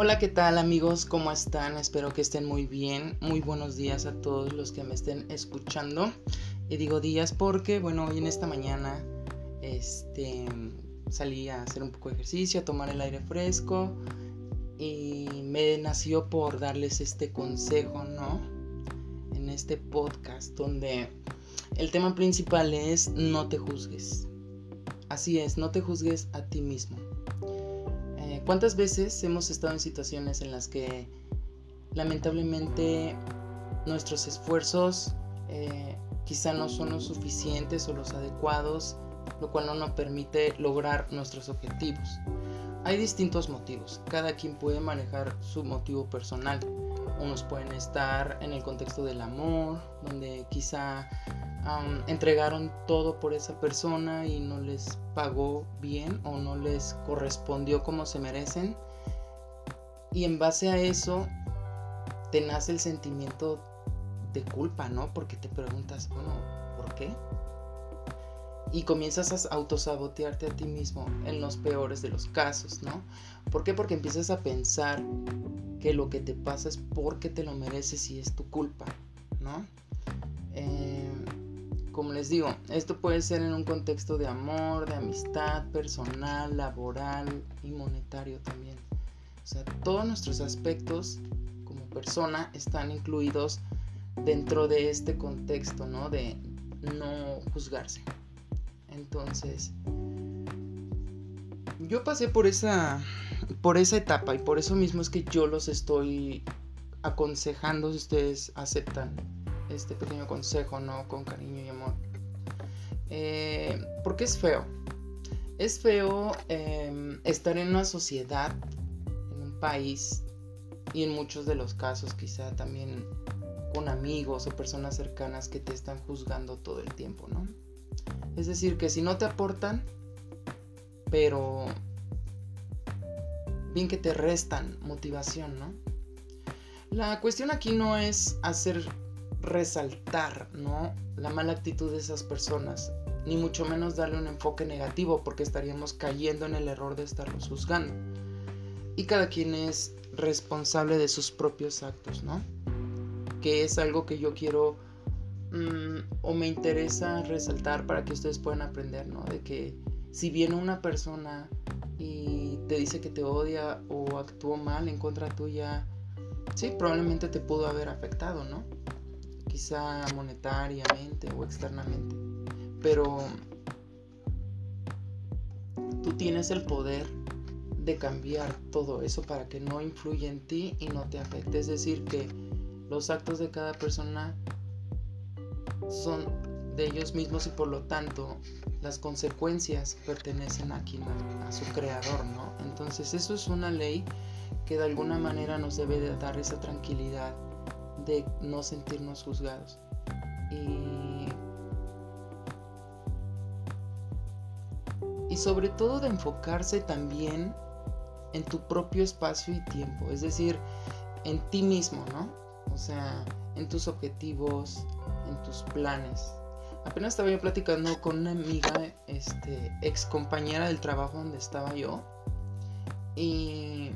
Hola, ¿qué tal amigos? ¿Cómo están? Espero que estén muy bien. Muy buenos días a todos los que me estén escuchando. Y digo días porque, bueno, hoy en esta mañana este, salí a hacer un poco de ejercicio, a tomar el aire fresco y me nació por darles este consejo, ¿no? En este podcast donde el tema principal es no te juzgues. Así es, no te juzgues a ti mismo. ¿Cuántas veces hemos estado en situaciones en las que lamentablemente nuestros esfuerzos eh, quizá no son los suficientes o los adecuados, lo cual no nos permite lograr nuestros objetivos? Hay distintos motivos, cada quien puede manejar su motivo personal. Unos pueden estar en el contexto del amor, donde quizá entregaron todo por esa persona y no les pagó bien o no les correspondió como se merecen. Y en base a eso te nace el sentimiento de culpa, ¿no? Porque te preguntas, bueno, ¿por qué? y comienzas a autosabotearte a ti mismo en los peores de los casos, ¿no? ¿Por qué? Porque empiezas a pensar que lo que te pasa es porque te lo mereces y es tu culpa, ¿no? Eh, como les digo, esto puede ser en un contexto de amor, de amistad, personal, laboral y monetario también. O sea, todos nuestros aspectos como persona están incluidos dentro de este contexto, ¿no? De no juzgarse. Entonces, yo pasé por esa, por esa etapa y por eso mismo es que yo los estoy aconsejando si ustedes aceptan este pequeño consejo, ¿no? Con cariño y amor. Eh, porque es feo. Es feo em, estar en una sociedad, en un país y en muchos de los casos quizá también con amigos o personas cercanas que te están juzgando todo el tiempo, ¿no? Es decir, que si no te aportan, pero bien que te restan motivación, ¿no? La cuestión aquí no es hacer resaltar, ¿no? La mala actitud de esas personas, ni mucho menos darle un enfoque negativo, porque estaríamos cayendo en el error de estarlos juzgando. Y cada quien es responsable de sus propios actos, ¿no? Que es algo que yo quiero Mm, o me interesa resaltar para que ustedes puedan aprender, ¿no? De que si viene una persona y te dice que te odia o actuó mal en contra tuya, sí, probablemente te pudo haber afectado, ¿no? Quizá monetariamente o externamente. Pero tú tienes el poder de cambiar todo eso para que no influya en ti y no te afecte. Es decir, que los actos de cada persona son de ellos mismos y por lo tanto las consecuencias pertenecen a quien a, su creador, ¿no? Entonces eso es una ley que de alguna manera nos debe de dar esa tranquilidad de no sentirnos juzgados. Y, y sobre todo de enfocarse también en tu propio espacio y tiempo, es decir, en ti mismo, ¿no? O sea, en tus objetivos, en tus planes. Apenas estaba yo platicando con una amiga, este, ex compañera del trabajo donde estaba yo, y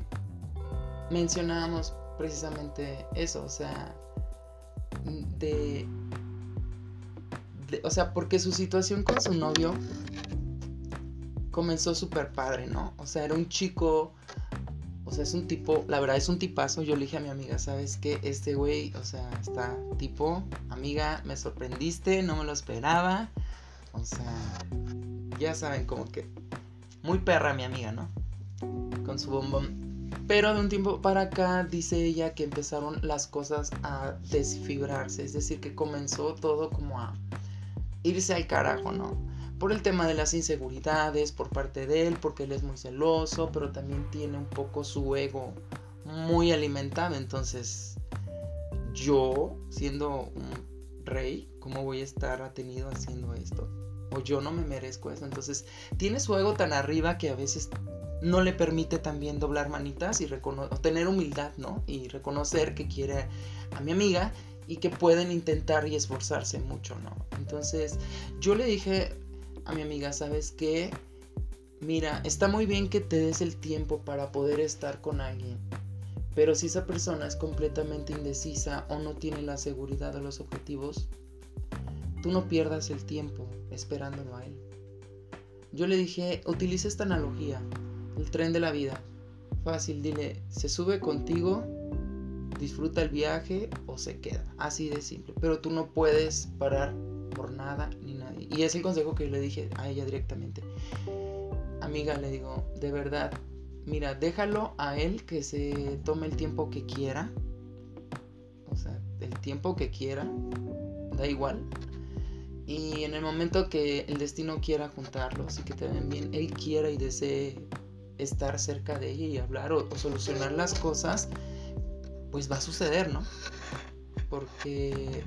mencionábamos precisamente eso, o sea, de, de o sea, porque su situación con su novio comenzó súper padre, ¿no? O sea, era un chico o sea, es un tipo, la verdad es un tipazo. Yo le dije a mi amiga, ¿sabes qué? Este güey, o sea, está tipo, amiga, me sorprendiste, no me lo esperaba. O sea, ya saben, como que muy perra mi amiga, ¿no? Con su bombón. Pero de un tiempo para acá dice ella que empezaron las cosas a desfibrarse. Es decir, que comenzó todo como a irse al carajo, ¿no? por el tema de las inseguridades por parte de él, porque él es muy celoso, pero también tiene un poco su ego muy alimentado. Entonces, yo, siendo un rey, ¿cómo voy a estar atenido haciendo esto? O yo no me merezco eso. Entonces, tiene su ego tan arriba que a veces no le permite también doblar manitas y tener humildad, ¿no? Y reconocer que quiere a mi amiga y que pueden intentar y esforzarse mucho, ¿no? Entonces, yo le dije, a mi amiga, ¿sabes qué? Mira, está muy bien que te des el tiempo para poder estar con alguien, Pero si esa persona es completamente indecisa o no tiene la seguridad de los objetivos, tú no pierdas el tiempo esperándolo a él. Yo le dije, utiliza esta analogía, el tren de la vida. Fácil, dile, se sube contigo, disfruta el viaje o se queda. Así de simple. Pero tú no puedes parar por nada ni nadie. Y es el consejo que le dije a ella directamente. Amiga, le digo, de verdad, mira, déjalo a él que se tome el tiempo que quiera. O sea, el tiempo que quiera, da igual. Y en el momento que el destino quiera juntarlos y que te ven bien, él quiera y desee estar cerca de ella y hablar o, solucionar las cosas, pues va a suceder, ¿no? Porque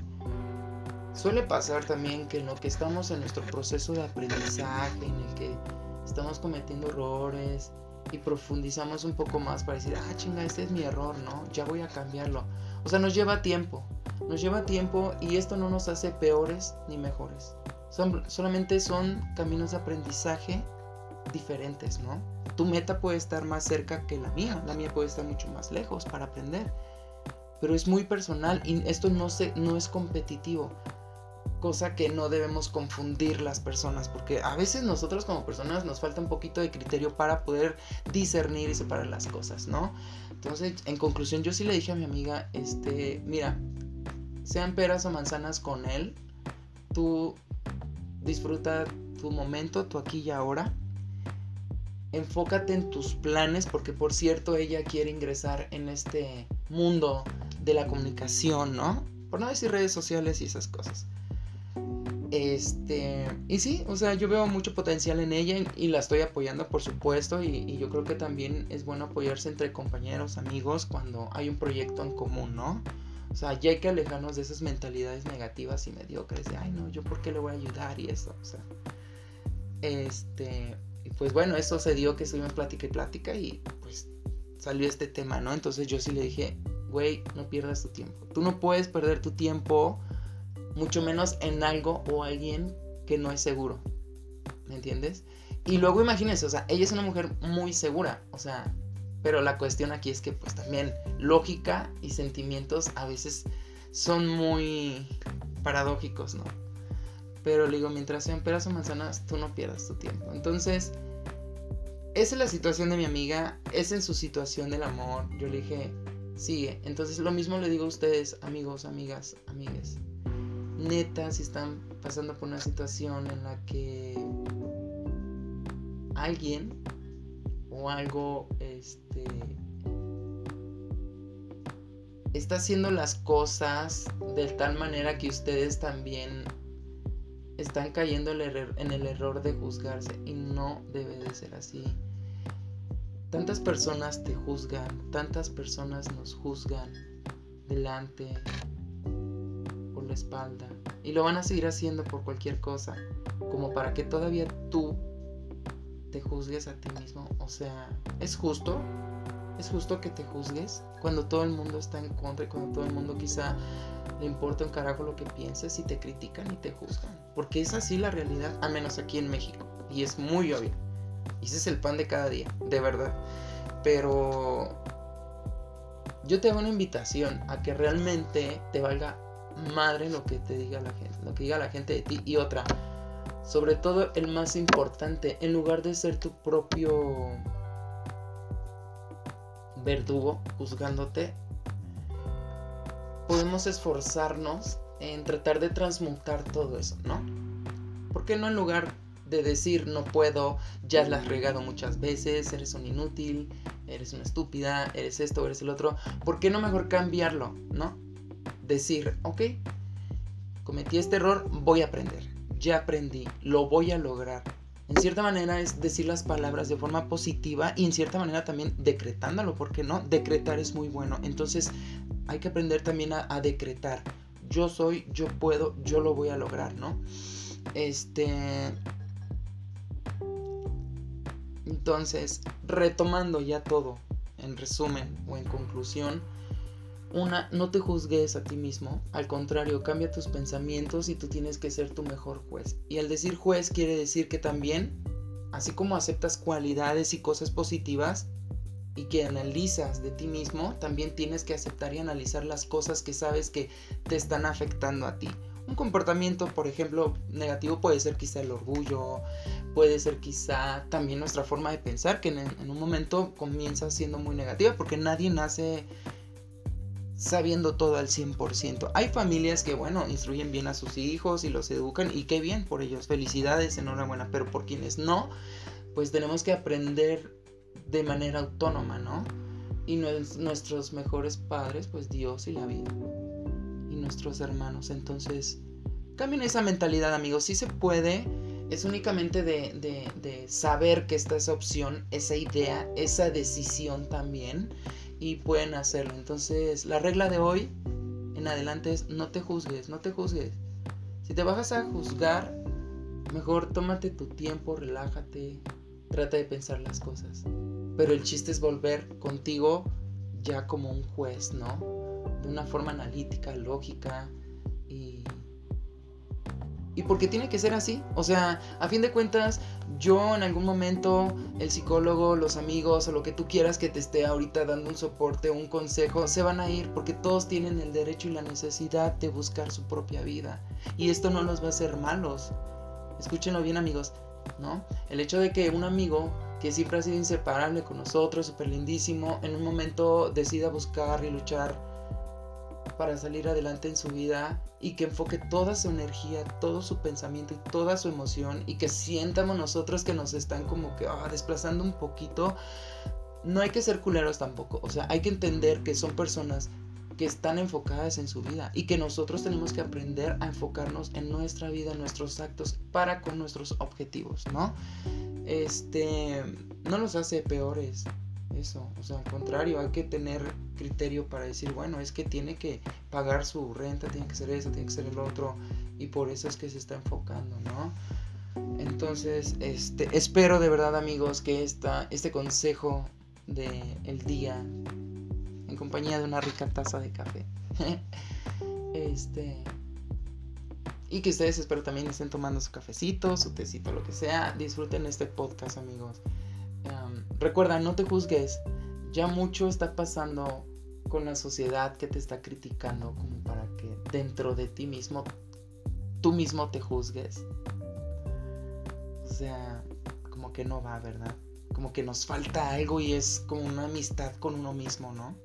suele pasar también que en lo que estamos en nuestro proceso de aprendizaje, en el que estamos cometiendo errores y profundizamos un poco más para decir, ah, chinga, este es mi error, ¿no? Ya voy a cambiarlo. O sea, nos lleva tiempo, nos lleva tiempo y esto no nos hace peores ni mejores. Son, solamente son caminos de aprendizaje diferentes, ¿no? Tu meta puede estar más cerca que la mía, la mía puede estar mucho más lejos para aprender. Pero es muy personal y esto no, se, no es competitivo cosa que no debemos confundir las personas, porque a veces nosotros como personas nos falta un poquito de criterio para poder discernir y separar las cosas, ¿no? Entonces, en conclusión, yo sí le dije a mi amiga, este, mira, sean peras o manzanas con él, tú disfruta tu momento, tu aquí y ahora, enfócate en tus planes, porque por cierto, ella quiere ingresar en este mundo de la comunicación, ¿no? Por no decir redes sociales y esas cosas. Este, y sí, o sea, yo veo mucho potencial en ella y, la estoy apoyando, por supuesto, y, yo creo que también es bueno apoyarse entre compañeros, amigos, cuando hay un proyecto en común, ¿no? O sea, ya hay que alejarnos de esas mentalidades negativas y mediocres de, ay, no, yo por qué le voy a ayudar y eso, o sea. Este, pues bueno, eso se dio que estuvimos plática y plática y pues salió este tema, ¿no? Entonces yo sí le dije, güey, no pierdas tu tiempo. Tú no puedes perder tu tiempo mucho menos en algo o alguien que no es seguro. ¿Me entiendes? Y luego imagínense, o sea, ella es una mujer muy segura, o sea, pero la cuestión aquí es que pues también lógica y sentimientos a veces son muy paradójicos, ¿no? Pero le digo, mientras sean peras o manzanas, tú no pierdas tu tiempo. Entonces, esa es la situación de mi amiga, es en su situación del amor. Yo le dije, sigue. Entonces, lo mismo le digo a ustedes, amigos, amigas, amigues neta si están pasando por una situación en la que alguien o algo este está haciendo las cosas de tal manera que ustedes también están cayendo en el error de juzgarse y no debe de ser así. Tantas personas te juzgan, tantas personas nos juzgan delante, espalda y lo van a seguir haciendo por cualquier cosa, como para que todavía tú te juzgues a ti mismo. O sea, ¿es justo? ¿Es justo que te juzgues cuando todo el mundo está en contra y cuando todo el mundo quizá le importa un carajo lo que pienses y te critican y te juzgan? Porque es así la realidad, a menos aquí en México. Y es muy obvio. Y ese es el pan de cada día, de verdad. Pero yo te hago una invitación a que realmente te valga madre lo que te diga la gente, lo que diga la gente de ti. Y otra, sobre todo el más importante, en lugar de ser tu propio verdugo juzgándote, podemos esforzarnos en tratar de transmutar todo eso, ¿no? ¿Por qué no en lugar de decir no puedo, ya la has regado muchas veces, eres un inútil, eres una estúpida, eres esto, eres el otro, ¿por qué no mejor cambiarlo, ¿no? decir, ok, cometí este error, voy a aprender, ya aprendí, lo voy a lograr. En cierta manera es decir las palabras de forma positiva y en cierta manera también decretándolo, porque no, decretar es muy bueno. Entonces hay que aprender también a, decretar. Yo soy, yo puedo, yo lo voy a lograr, ¿no? Este... Entonces, retomando ya todo, en resumen o en conclusión, una, no te juzgues a ti mismo, al contrario, cambia tus pensamientos y tú tienes que ser tu mejor juez. Y al decir juez quiere decir que también, así como aceptas cualidades y cosas positivas, y que analizas de ti mismo, también tienes que aceptar y analizar las cosas que sabes que te están afectando a ti. Un comportamiento, por ejemplo, negativo puede ser quizá el orgullo, puede ser quizá también nuestra forma de pensar, que en, un momento comienza siendo muy negativa, porque nadie nace sabiendo todo al 100%. Hay familias que, bueno, instruyen bien a sus hijos y los educan y qué bien por ellos. Felicidades, enhorabuena, pero por quienes no, pues tenemos que aprender de manera autónoma, ¿no? Y nuestros mejores padres, pues Dios y la vida. Y nuestros hermanos. Entonces, cambien esa mentalidad, amigos. Si se puede. Es únicamente de, de saber que esta es opción, esa idea, esa decisión también. Y pueden hacerlo. Entonces, la regla de hoy en adelante es no te juzgues, no te juzgues. Si te vas a juzgar, mejor tómate tu tiempo, relájate, trata de pensar las cosas. Pero el chiste es volver contigo ya como un juez, ¿no? De una forma analítica, lógica y... Y porque tiene que ser así. O sea, a fin de cuentas, yo en algún momento, el psicólogo, los amigos o lo que tú quieras que te esté ahorita dando un soporte un consejo, se van a ir porque todos tienen el derecho y la necesidad de buscar su propia vida. Y esto no los va a hacer malos. Escúchenlo bien amigos, ¿no? El hecho de que un amigo que siempre ha sido inseparable con nosotros, súper lindísimo, en un momento decida buscar y luchar para salir adelante en su vida y que enfoque toda su energía, todo su pensamiento y toda su emoción y que sientamos nosotros que nos están como que ah, desplazando un poquito. No hay que ser culeros tampoco, o sea, hay que entender que son personas que están enfocadas en su vida y que nosotros tenemos que aprender a enfocarnos en nuestra vida, en nuestros actos para con nuestros objetivos, ¿no? este, no los hace peores. Eso, o sea, al contrario, hay que tener criterio para decir, bueno, es que tiene que pagar su renta, tiene que ser eso, tiene que ser el otro, y por eso es que se está enfocando, ¿no? Entonces, este, espero de verdad, amigos, que esta, este consejo de el día, en compañía de una rica taza de café, este, y que ustedes espero también estén tomando su cafecito, su tecito, lo que sea. Disfruten este podcast, amigos. recuerda, no te juzgues. Ya mucho está pasando con la sociedad que te está criticando como para que dentro de ti mismo, tú mismo te juzgues. O sea, como que no va, ¿verdad? Como que nos falta algo y es como una amistad con uno mismo, ¿no?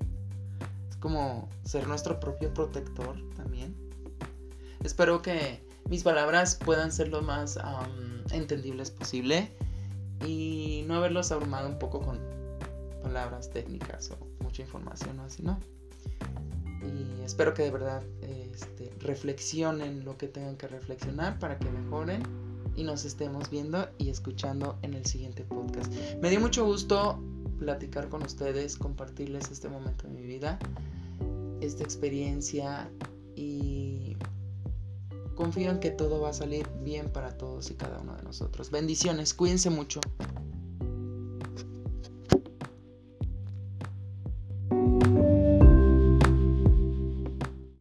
Es como ser nuestro propio protector también. Espero que mis palabras puedan ser lo más entendibles posible y no haberlos abrumado un poco con palabras técnicas o mucha información o así, ¿no? Y espero que de verdad este, reflexionen lo que tengan que reflexionar para que mejoren y nos estemos viendo y escuchando en el siguiente podcast. Me dio mucho gusto platicar con ustedes, compartirles este momento de mi vida, esta experiencia y confío en que todo va a salir bien para todos y cada uno de nosotros. Bendiciones, cuídense mucho.